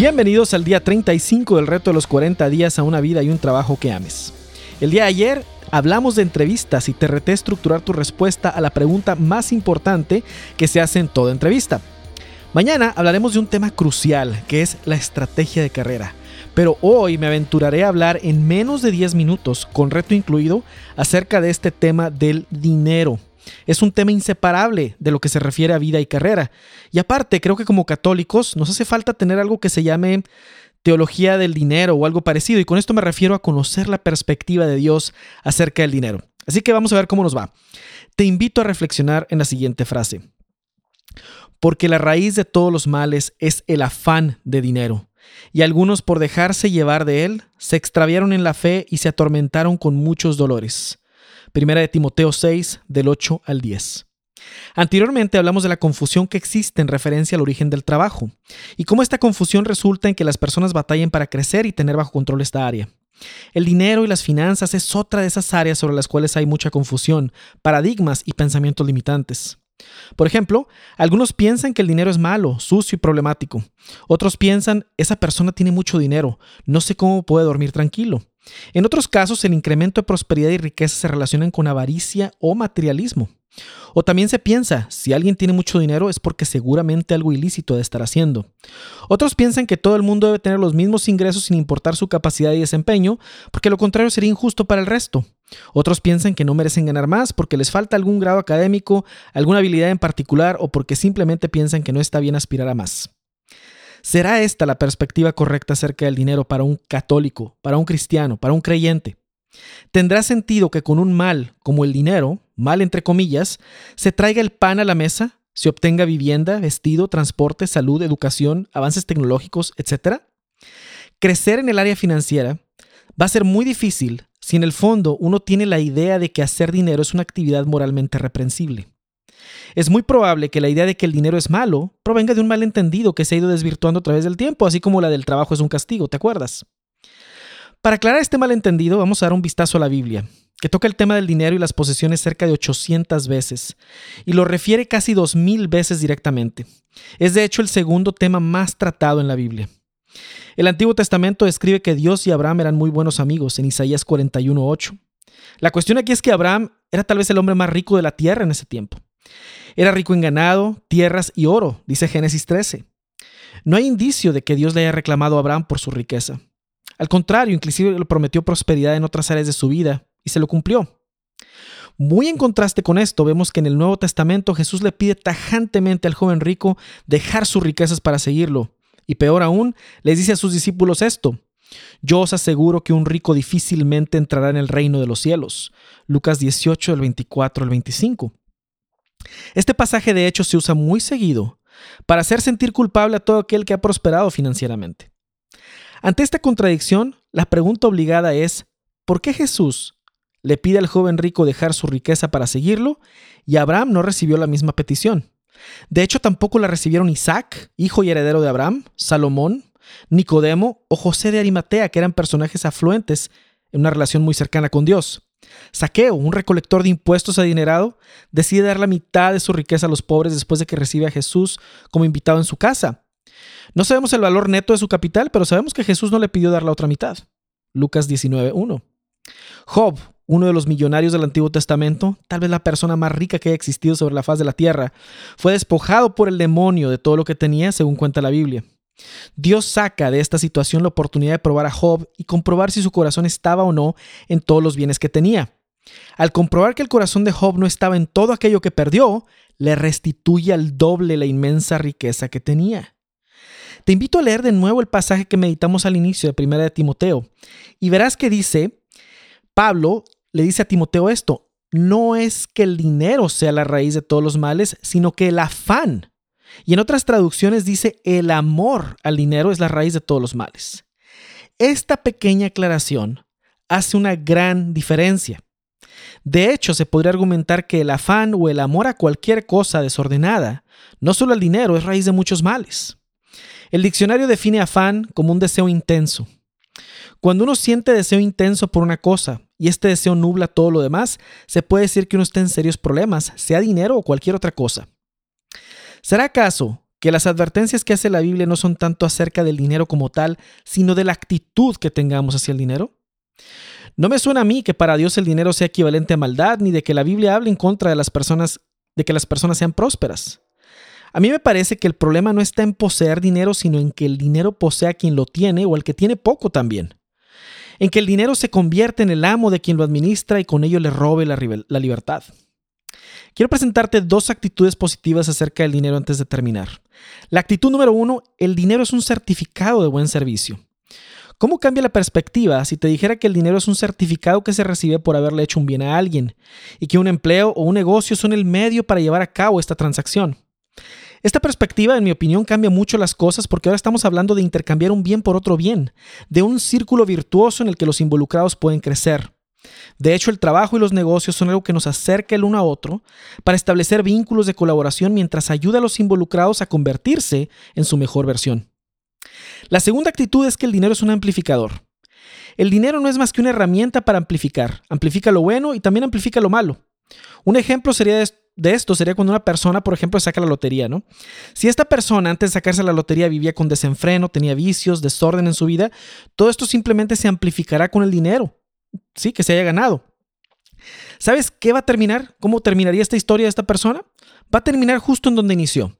Bienvenidos al día 35 del reto de los 40 días a una vida y un trabajo que ames. El día de ayer hablamos de entrevistas y te reté estructurar tu respuesta a la pregunta más importante que se hace en toda entrevista. Mañana hablaremos de un tema crucial que es la estrategia de carrera. Pero hoy me aventuraré a hablar en menos de 10 minutos, con reto incluido, acerca de este tema del dinero. Es un tema inseparable de lo que se refiere a vida y carrera. Y aparte, creo que como católicos nos hace falta tener algo que se llame teología del dinero o algo parecido. Y con esto me refiero a conocer la perspectiva de Dios acerca del dinero. Así que vamos a ver cómo nos va. Te invito a reflexionar en la siguiente frase. Porque la raíz de todos los males es el afán de dinero. Y algunos por dejarse llevar de él, se extraviaron en la fe y se atormentaron con muchos dolores. Primera de Timoteo 6, del 8 al 10. Anteriormente hablamos de la confusión que existe en referencia al origen del trabajo y cómo esta confusión resulta en que las personas batallen para crecer y tener bajo control esta área. El dinero y las finanzas es otra de esas áreas sobre las cuales hay mucha confusión, paradigmas y pensamientos limitantes. Por ejemplo, algunos piensan que el dinero es malo, sucio y problemático. Otros piensan, esa persona tiene mucho dinero, no sé cómo puede dormir tranquilo. En otros casos, el incremento de prosperidad y riqueza se relacionan con avaricia o materialismo. O también se piensa, si alguien tiene mucho dinero es porque seguramente algo ilícito debe estar haciendo. Otros piensan que todo el mundo debe tener los mismos ingresos sin importar su capacidad y desempeño, porque lo contrario sería injusto para el resto. Otros piensan que no merecen ganar más porque les falta algún grado académico, alguna habilidad en particular o porque simplemente piensan que no está bien aspirar a más. ¿Será esta la perspectiva correcta acerca del dinero para un católico, para un cristiano, para un creyente? ¿Tendrá sentido que con un mal como el dinero, mal entre comillas, se traiga el pan a la mesa, se obtenga vivienda, vestido, transporte, salud, educación, avances tecnológicos, etcétera? Crecer en el área financiera va a ser muy difícil si en el fondo uno tiene la idea de que hacer dinero es una actividad moralmente reprensible. Es muy probable que la idea de que el dinero es malo provenga de un malentendido que se ha ido desvirtuando a través del tiempo, así como la del trabajo es un castigo, ¿te acuerdas? Para aclarar este malentendido, vamos a dar un vistazo a la Biblia, que toca el tema del dinero y las posesiones cerca de 800 veces, y lo refiere casi 2000 veces directamente. Es de hecho el segundo tema más tratado en la Biblia. El Antiguo Testamento describe que Dios y Abraham eran muy buenos amigos en Isaías 41:8. La cuestión aquí es que Abraham era tal vez el hombre más rico de la tierra en ese tiempo. Era rico en ganado, tierras y oro, dice Génesis 13. No hay indicio de que Dios le haya reclamado a Abraham por su riqueza. Al contrario, inclusive le prometió prosperidad en otras áreas de su vida y se lo cumplió. Muy en contraste con esto, vemos que en el Nuevo Testamento Jesús le pide tajantemente al joven rico dejar sus riquezas para seguirlo. Y peor aún, les dice a sus discípulos esto. Yo os aseguro que un rico difícilmente entrará en el reino de los cielos. Lucas 18, del 24 al 25. Este pasaje de hecho se usa muy seguido para hacer sentir culpable a todo aquel que ha prosperado financieramente. Ante esta contradicción, la pregunta obligada es, ¿por qué Jesús le pide al joven rico dejar su riqueza para seguirlo y Abraham no recibió la misma petición? De hecho, tampoco la recibieron Isaac, hijo y heredero de Abraham, Salomón, Nicodemo o José de Arimatea, que eran personajes afluentes en una relación muy cercana con Dios. Saqueo, un recolector de impuestos adinerado, decide dar la mitad de su riqueza a los pobres después de que recibe a Jesús como invitado en su casa. No sabemos el valor neto de su capital, pero sabemos que Jesús no le pidió dar la otra mitad. Lucas 19.1. Job, uno de los millonarios del Antiguo Testamento, tal vez la persona más rica que haya existido sobre la faz de la tierra, fue despojado por el demonio de todo lo que tenía, según cuenta la Biblia. Dios saca de esta situación la oportunidad de probar a Job y comprobar si su corazón estaba o no en todos los bienes que tenía. Al comprobar que el corazón de Job no estaba en todo aquello que perdió, le restituye al doble la inmensa riqueza que tenía. Te invito a leer de nuevo el pasaje que meditamos al inicio de 1 de Timoteo y verás que dice, Pablo le dice a Timoteo esto, no es que el dinero sea la raíz de todos los males, sino que el afán y en otras traducciones dice, el amor al dinero es la raíz de todos los males. Esta pequeña aclaración hace una gran diferencia. De hecho, se podría argumentar que el afán o el amor a cualquier cosa desordenada, no solo al dinero, es raíz de muchos males. El diccionario define afán como un deseo intenso. Cuando uno siente deseo intenso por una cosa y este deseo nubla todo lo demás, se puede decir que uno está en serios problemas, sea dinero o cualquier otra cosa. ¿Será acaso que las advertencias que hace la Biblia no son tanto acerca del dinero como tal, sino de la actitud que tengamos hacia el dinero? No me suena a mí que para Dios el dinero sea equivalente a maldad, ni de que la Biblia hable en contra de las personas, de que las personas sean prósperas. A mí me parece que el problema no está en poseer dinero, sino en que el dinero posea a quien lo tiene o al que tiene poco también. En que el dinero se convierte en el amo de quien lo administra y con ello le robe la libertad. Quiero presentarte dos actitudes positivas acerca del dinero antes de terminar. La actitud número uno, el dinero es un certificado de buen servicio. ¿Cómo cambia la perspectiva si te dijera que el dinero es un certificado que se recibe por haberle hecho un bien a alguien y que un empleo o un negocio son el medio para llevar a cabo esta transacción? Esta perspectiva, en mi opinión, cambia mucho las cosas porque ahora estamos hablando de intercambiar un bien por otro bien, de un círculo virtuoso en el que los involucrados pueden crecer. De hecho, el trabajo y los negocios son algo que nos acerca el uno a otro para establecer vínculos de colaboración mientras ayuda a los involucrados a convertirse en su mejor versión. La segunda actitud es que el dinero es un amplificador. El dinero no es más que una herramienta para amplificar. Amplifica lo bueno y también amplifica lo malo. Un ejemplo sería de esto sería cuando una persona, por ejemplo, saca la lotería, ¿no? Si esta persona antes de sacarse la lotería vivía con desenfreno, tenía vicios, desorden en su vida, todo esto simplemente se amplificará con el dinero, sí, que se haya ganado. ¿Sabes qué va a terminar? ¿Cómo terminaría esta historia de esta persona? Va a terminar justo en donde inició.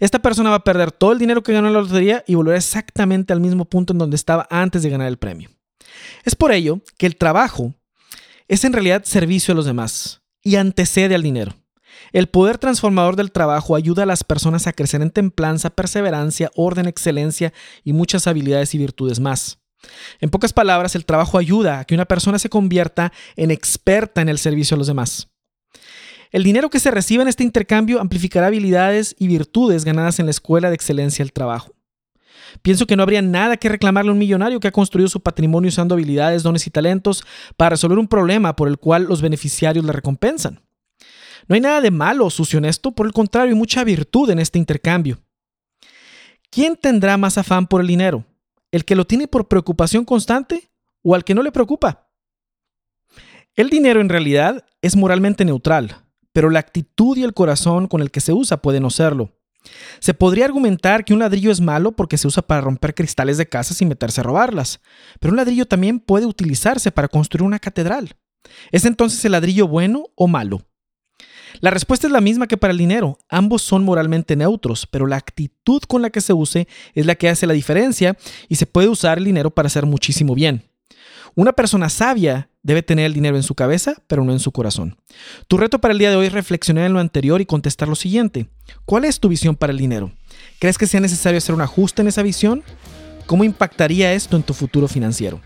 Esta persona va a perder todo el dinero que ganó en la lotería y volverá exactamente al mismo punto en donde estaba antes de ganar el premio. Es por ello que el trabajo es en realidad servicio a los demás y antecede al dinero. El poder transformador del trabajo ayuda a las personas a crecer en templanza, perseverancia, orden, excelencia y muchas habilidades y virtudes más. En pocas palabras, el trabajo ayuda a que una persona se convierta en experta en el servicio a los demás. El dinero que se recibe en este intercambio amplificará habilidades y virtudes ganadas en la escuela de excelencia del trabajo. Pienso que no habría nada que reclamarle a un millonario que ha construido su patrimonio usando habilidades, dones y talentos para resolver un problema por el cual los beneficiarios le recompensan. No hay nada de malo o sucio en esto, por el contrario, hay mucha virtud en este intercambio. ¿Quién tendrá más afán por el dinero? ¿El que lo tiene por preocupación constante o al que no le preocupa? El dinero en realidad es moralmente neutral, pero la actitud y el corazón con el que se usa puede no serlo. Se podría argumentar que un ladrillo es malo porque se usa para romper cristales de casas y meterse a robarlas, pero un ladrillo también puede utilizarse para construir una catedral. ¿Es entonces el ladrillo bueno o malo? La respuesta es la misma que para el dinero. Ambos son moralmente neutros, pero la actitud con la que se use es la que hace la diferencia y se puede usar el dinero para hacer muchísimo bien. Una persona sabia debe tener el dinero en su cabeza, pero no en su corazón. Tu reto para el día de hoy es reflexionar en lo anterior y contestar lo siguiente. ¿Cuál es tu visión para el dinero? ¿Crees que sea necesario hacer un ajuste en esa visión? ¿Cómo impactaría esto en tu futuro financiero?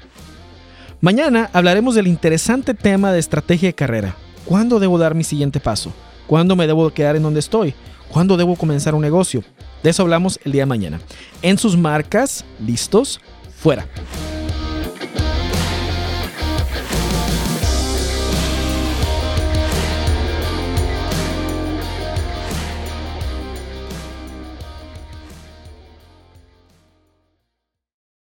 Mañana hablaremos del interesante tema de estrategia de carrera. ¿Cuándo debo dar mi siguiente paso? ¿Cuándo me debo quedar en donde estoy? ¿Cuándo debo comenzar un negocio? De eso hablamos el día de mañana. En sus marcas, listos, fuera.